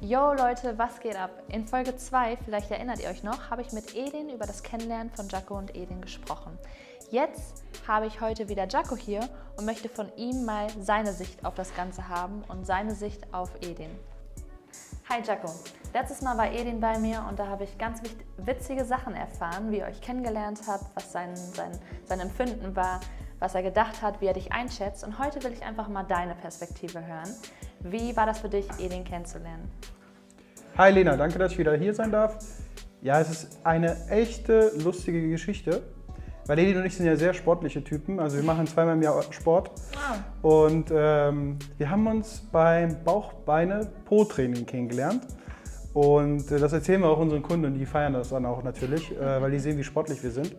Yo Leute, was geht ab? In Folge 2, vielleicht erinnert ihr euch noch, habe ich mit Edin über das Kennenlernen von Jaco und Edin gesprochen. Jetzt habe ich heute wieder Jaco hier und möchte von ihm mal seine Sicht auf das Ganze haben und seine Sicht auf Edin. Hi Jaco, letztes Mal war Edin bei mir und da habe ich ganz witzige Sachen erfahren, wie ihr euch kennengelernt habt, was sein, sein, sein Empfinden war, was er gedacht hat, wie er dich einschätzt. Und heute will ich einfach mal deine Perspektive hören. Wie war das für dich, Edin kennenzulernen? Hi Lena, danke, dass ich wieder hier sein darf. Ja, es ist eine echte lustige Geschichte. Weil Edin und ich sind ja sehr sportliche Typen. Also wir machen zweimal im Jahr Sport. Wow. Und ähm, wir haben uns beim Bauch-Beine-Po-Training kennengelernt. Und äh, das erzählen wir auch unseren Kunden und die feiern das dann auch natürlich, äh, weil die sehen, wie sportlich wir sind.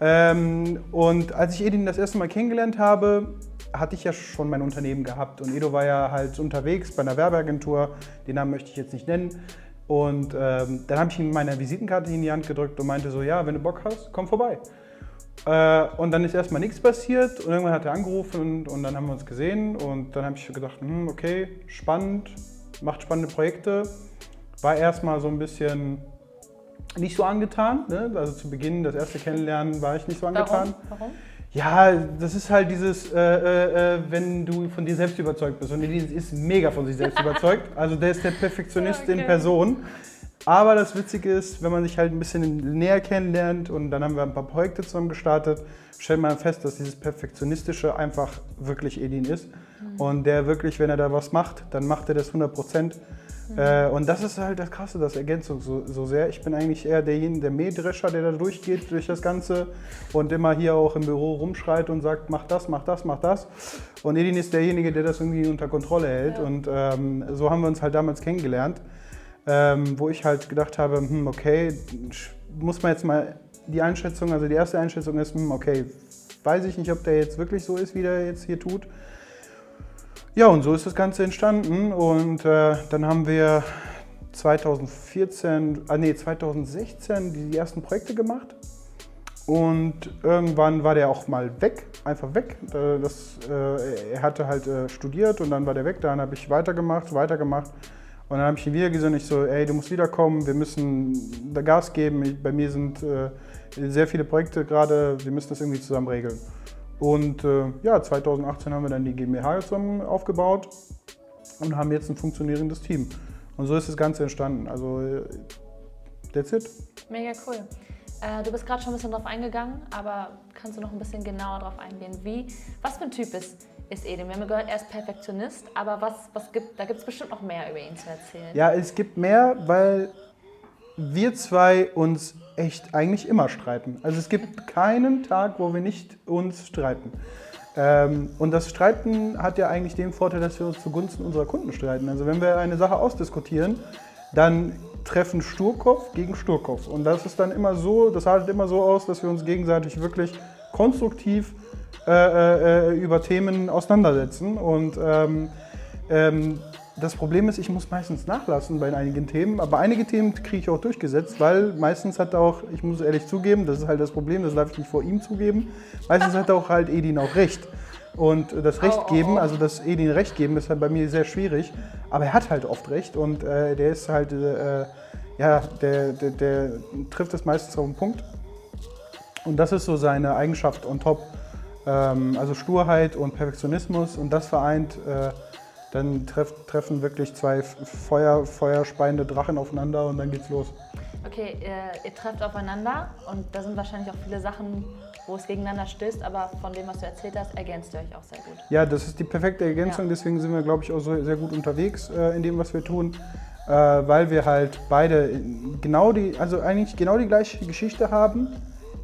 Ähm, und als ich Edin das erste Mal kennengelernt habe, hatte ich ja schon mein Unternehmen gehabt und Edo war ja halt unterwegs bei einer Werbeagentur, den Namen möchte ich jetzt nicht nennen. Und ähm, dann habe ich ihm meine Visitenkarte in die Hand gedrückt und meinte so, ja, wenn du Bock hast, komm vorbei. Äh, und dann ist erstmal nichts passiert und irgendwann hat er angerufen und, und dann haben wir uns gesehen und dann habe ich gedacht, hm, okay, spannend, macht spannende Projekte. War erstmal so ein bisschen nicht so angetan. Ne? Also zu Beginn, das erste Kennenlernen, war ich nicht so angetan. Warum? Warum? Ja, das ist halt dieses, äh, äh, äh wenn du von dir selbst überzeugt bist. Und Elise ist mega von sich selbst überzeugt. Also der ist der Perfektionist okay. in Person. Aber das Witzige ist, wenn man sich halt ein bisschen näher kennenlernt und dann haben wir ein paar Projekte zusammen gestartet, stellt man fest, dass dieses Perfektionistische einfach wirklich Edin ist. Mhm. Und der wirklich, wenn er da was macht, dann macht er das 100 Prozent. Mhm. Äh, und das ist halt das Krasse, das Ergänzung so, so sehr. Ich bin eigentlich eher derjenige, der Mähdrescher, der da durchgeht durch das Ganze und immer hier auch im Büro rumschreit und sagt, mach das, mach das, mach das. Und Edin ist derjenige, der das irgendwie unter Kontrolle hält. Ja. Und ähm, so haben wir uns halt damals kennengelernt, ähm, wo ich halt gedacht habe, hm, okay, muss man jetzt mal die Einschätzung, also die erste Einschätzung ist, hm, okay, weiß ich nicht, ob der jetzt wirklich so ist, wie der jetzt hier tut. Ja, und so ist das Ganze entstanden. Und äh, dann haben wir 2014, ah nee, 2016 die ersten Projekte gemacht. Und irgendwann war der auch mal weg, einfach weg. Äh, das, äh, er hatte halt äh, studiert und dann war der weg, dann habe ich weitergemacht, weitergemacht. Und dann habe ich ihn wieder gesehen, ich so, ey, du musst wiederkommen, wir müssen da Gas geben, bei mir sind äh, sehr viele Projekte gerade, wir müssen das irgendwie zusammen regeln. Und äh, ja, 2018 haben wir dann die GmbH zusammen aufgebaut und haben jetzt ein funktionierendes Team. Und so ist das Ganze entstanden. Also, äh, that's it. Mega cool. Äh, du bist gerade schon ein bisschen drauf eingegangen, aber kannst du noch ein bisschen genauer drauf eingehen? Wie, was für ein Typ ist, ist Edin? Wir haben gehört, er ist Perfektionist, aber was, was gibt, da gibt es bestimmt noch mehr über ihn zu erzählen. Ja, es gibt mehr, weil wir zwei uns echt eigentlich immer streiten. Also es gibt keinen Tag, wo wir nicht uns streiten. Ähm, und das Streiten hat ja eigentlich den Vorteil, dass wir uns zugunsten unserer Kunden streiten. Also wenn wir eine Sache ausdiskutieren, dann treffen Sturkopf gegen Sturkopf. Und das ist dann immer so, das haltet immer so aus, dass wir uns gegenseitig wirklich konstruktiv äh, äh, über Themen auseinandersetzen. Und ähm, ähm, das Problem ist, ich muss meistens nachlassen bei einigen Themen, aber einige Themen kriege ich auch durchgesetzt, weil meistens hat auch, ich muss ehrlich zugeben, das ist halt das Problem, das darf ich nicht vor ihm zugeben, meistens hat auch halt Edin auch recht. Und das Recht geben, also das Edin Recht geben, ist halt bei mir sehr schwierig, aber er hat halt oft Recht und äh, der ist halt, äh, ja, der, der, der, trifft es meistens auf den Punkt. Und das ist so seine Eigenschaft on top. Ähm, also Sturheit und Perfektionismus und das vereint äh, dann treff, treffen wirklich zwei Feuer, feuerspeiende Drachen aufeinander und dann geht's los. Okay, ihr, ihr, trefft aufeinander und da sind wahrscheinlich auch viele Sachen, wo es gegeneinander stößt, aber von dem, was du erzählt hast, ergänzt ihr euch auch sehr gut. Ja, das ist die perfekte Ergänzung, ja. deswegen sind wir, glaube ich, auch so sehr gut unterwegs äh, in dem, was wir tun, äh, weil wir halt beide genau die, also eigentlich genau die gleiche Geschichte haben,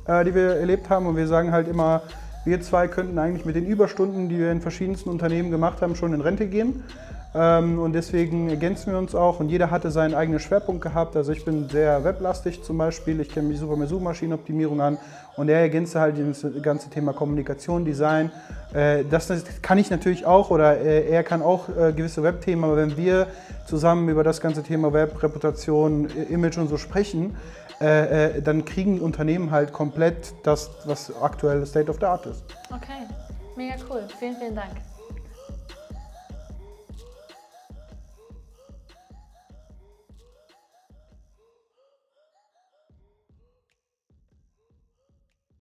äh, die wir erlebt haben und wir sagen halt immer, wir zwei könnten eigentlich mit den Überstunden, die wir in verschiedensten Unternehmen gemacht haben, schon in Rente gehen. Ähm, und deswegen ergänzen wir uns auch und jeder hatte seinen eigenen Schwerpunkt gehabt. Also ich bin sehr weblastig zum Beispiel, ich kenne mich super mit Suchmaschinenoptimierung an und er ergänzt halt das ganze Thema Kommunikation, Design. Äh, das kann ich natürlich auch oder äh, er kann auch äh, gewisse Webthemen, aber wenn wir zusammen über das ganze Thema Web, Reputation, Image und so sprechen, dann kriegen Unternehmen halt komplett das, was aktuell State of the Art ist. Okay, mega cool. Vielen, vielen Dank.